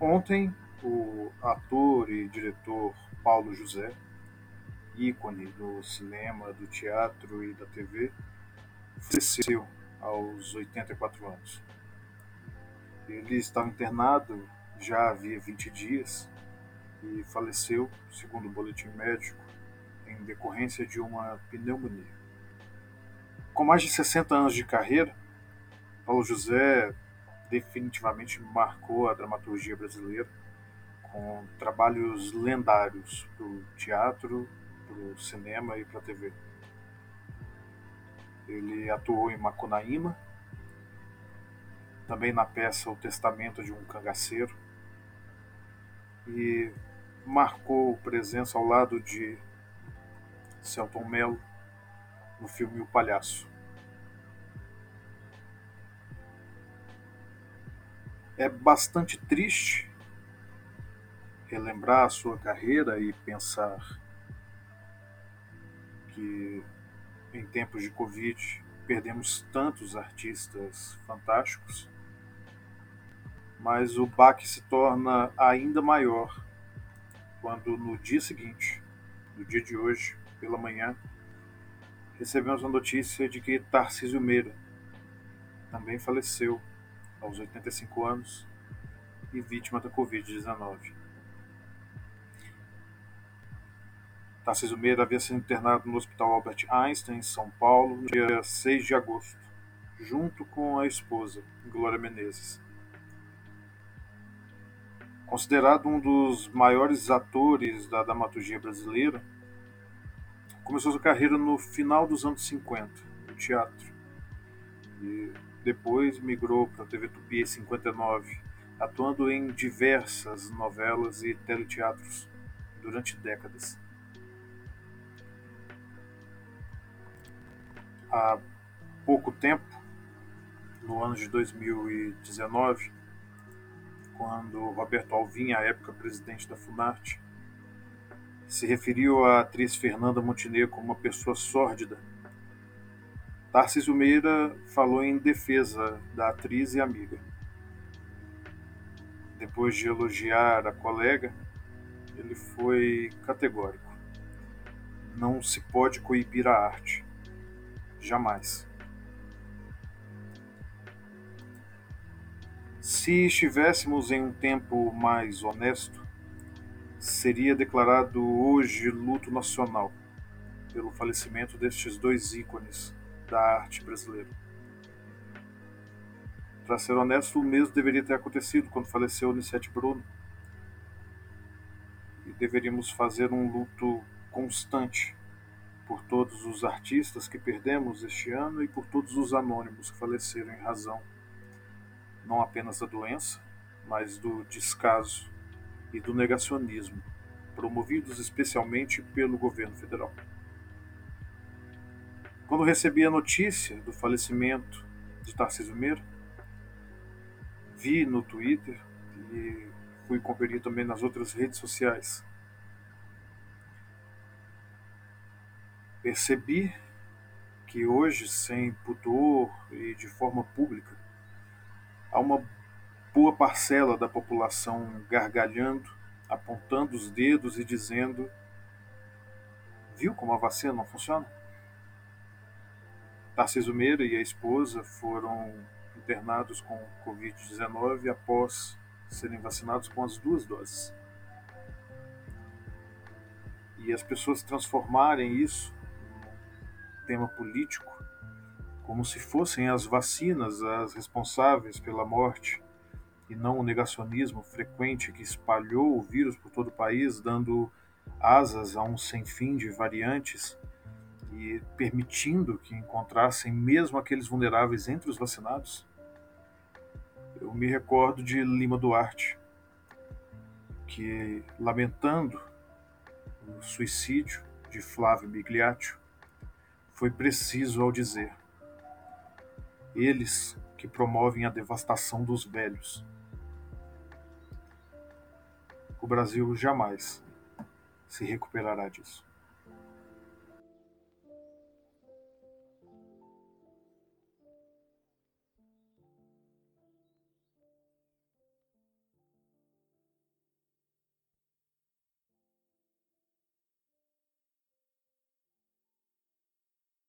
Ontem, o ator e diretor Paulo José, ícone do cinema, do teatro e da TV, faleceu aos 84 anos. Ele estava internado já havia 20 dias e faleceu, segundo o boletim médico, em decorrência de uma pneumonia. Com mais de 60 anos de carreira, Paulo José definitivamente marcou a dramaturgia brasileira com trabalhos lendários para o teatro, para o cinema e para a TV. Ele atuou em Macunaíma, também na peça O Testamento de um Cangaceiro, e marcou presença ao lado de Celton Mello no filme O Palhaço. É bastante triste relembrar a sua carreira e pensar que em tempos de Covid perdemos tantos artistas fantásticos, mas o baque se torna ainda maior quando no dia seguinte, no dia de hoje, pela manhã, recebemos a notícia de que Tarcísio Meira também faleceu aos 85 anos e vítima da Covid-19. Tarcísio Meira havia sido internado no Hospital Albert Einstein, em São Paulo, no dia 6 de agosto, junto com a esposa, Glória Menezes. Considerado um dos maiores atores da dramaturgia brasileira, começou sua carreira no final dos anos 50, no teatro. E depois migrou para a TV Tupi em 59, atuando em diversas novelas e teleteatros durante décadas. Há pouco tempo, no ano de 2019, quando Roberto Alvim, à época presidente da Funarte, se referiu à atriz Fernanda Montenegro como uma pessoa sórdida Tarcísio Meira falou em defesa da atriz e amiga. Depois de elogiar a colega, ele foi categórico. Não se pode coibir a arte. Jamais. Se estivéssemos em um tempo mais honesto, seria declarado hoje luto nacional pelo falecimento destes dois ícones da arte brasileira. Para ser honesto, o mesmo deveria ter acontecido quando faleceu Nissete Bruno. E deveríamos fazer um luto constante por todos os artistas que perdemos este ano e por todos os anônimos que faleceram em razão não apenas da doença, mas do descaso e do negacionismo, promovidos especialmente pelo governo federal. Quando recebi a notícia do falecimento de Tarcísio Meira, vi no Twitter e fui conferir também nas outras redes sociais. Percebi que hoje, sem pudor e de forma pública, há uma boa parcela da população gargalhando, apontando os dedos e dizendo: Viu como a vacina não funciona? Tarcísio Meira e a esposa foram internados com Covid-19 após serem vacinados com as duas doses. E as pessoas transformarem isso num tema político, como se fossem as vacinas as responsáveis pela morte e não o negacionismo frequente que espalhou o vírus por todo o país, dando asas a um sem fim de variantes e permitindo que encontrassem mesmo aqueles vulneráveis entre os vacinados, eu me recordo de Lima Duarte, que, lamentando o suicídio de Flávio Migliaccio, foi preciso ao dizer: eles que promovem a devastação dos velhos. O Brasil jamais se recuperará disso.